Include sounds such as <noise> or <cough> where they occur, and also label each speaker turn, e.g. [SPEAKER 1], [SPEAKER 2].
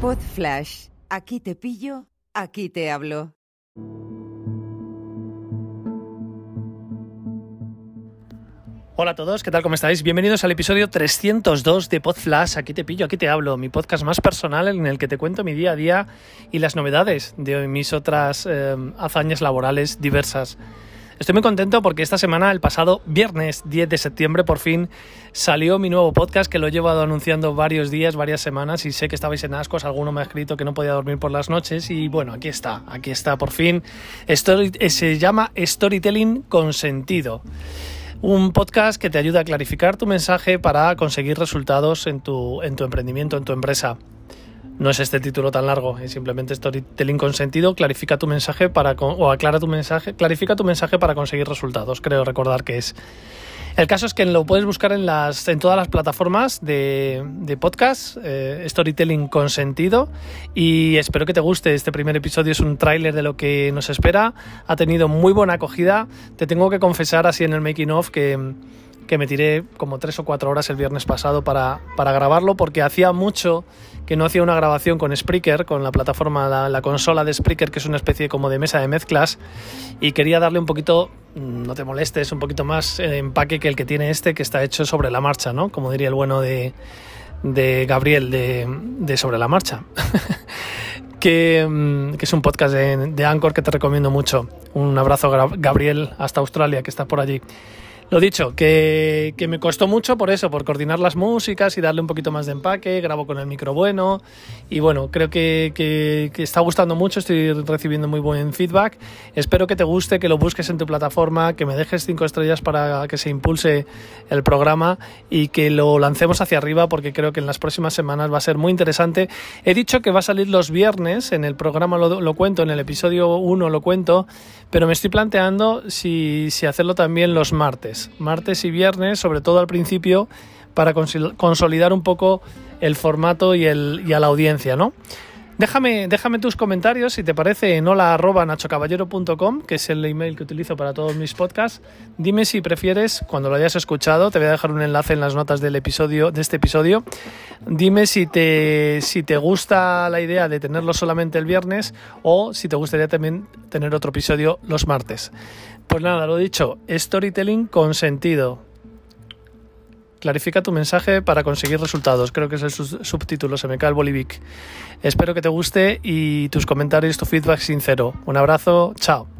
[SPEAKER 1] Pod Flash. Aquí te pillo, aquí te hablo.
[SPEAKER 2] Hola a todos, ¿qué tal? ¿Cómo estáis? Bienvenidos al episodio 302 de Podflash. Aquí te pillo, aquí te hablo, mi podcast más personal en el que te cuento mi día a día y las novedades de mis otras eh, hazañas laborales diversas. Estoy muy contento porque esta semana, el pasado viernes 10 de septiembre, por fin salió mi nuevo podcast que lo he llevado anunciando varios días, varias semanas y sé que estabais en ascos, alguno me ha escrito que no podía dormir por las noches y bueno, aquí está, aquí está por fin. Story, eh, se llama Storytelling con sentido un podcast que te ayuda a clarificar tu mensaje para conseguir resultados en tu, en tu emprendimiento, en tu empresa. No es este título tan largo, es simplemente storytelling con sentido, clarifica tu mensaje para o aclara tu mensaje, clarifica tu mensaje para conseguir resultados, creo recordar que es. El caso es que lo puedes buscar en, las, en todas las plataformas de, de podcast, eh, Storytelling con sentido, y espero que te guste. Este primer episodio es un tráiler de lo que nos espera. Ha tenido muy buena acogida. Te tengo que confesar así en el making of que, que me tiré como tres o cuatro horas el viernes pasado para, para grabarlo, porque hacía mucho que no hacía una grabación con Spreaker, con la plataforma, la, la, consola de Spreaker, que es una especie como de mesa de mezclas, y quería darle un poquito, no te molestes, un poquito más eh, empaque que el que tiene este, que está hecho sobre la marcha, ¿no? Como diría el bueno de, de Gabriel de, de Sobre la Marcha. <laughs> que, que, es un podcast de, de Anchor que te recomiendo mucho. Un abrazo, Gabriel, hasta Australia, que está por allí. Lo dicho, que, que, me costó mucho por eso, por coordinar las músicas y darle un poquito más de empaque, grabo con el micro bueno y bueno, creo que, que, está gustando mucho, estoy recibiendo muy buen feedback. Espero que te guste, que lo busques en tu plataforma, que me dejes cinco estrellas para que se impulse el programa y que lo lancemos hacia arriba porque creo que en las próximas semanas va a ser muy interesante. He dicho que va a salir los viernes, en el programa lo, lo cuento, en el episodio 1 lo cuento, pero me estoy planteando si, si hacerlo también los martes y viernes, sobre todo al principio, para consolidar un poco el formato y a la audiencia, ¿no? Déjame, déjame tus comentarios si te parece en hola.nachocaballero.com, que es el email que utilizo para todos mis podcasts. Dime si prefieres, cuando lo hayas escuchado, te voy a dejar un enlace en las notas del episodio, de este episodio. Dime si te, si te gusta la idea de tenerlo solamente el viernes o si te gustaría también tener otro episodio los martes. Pues nada, lo dicho, storytelling con sentido. Clarifica tu mensaje para conseguir resultados. Creo que es el subtítulo, se me cae el bolivic. Espero que te guste y tus comentarios, tu feedback sincero. Un abrazo, chao.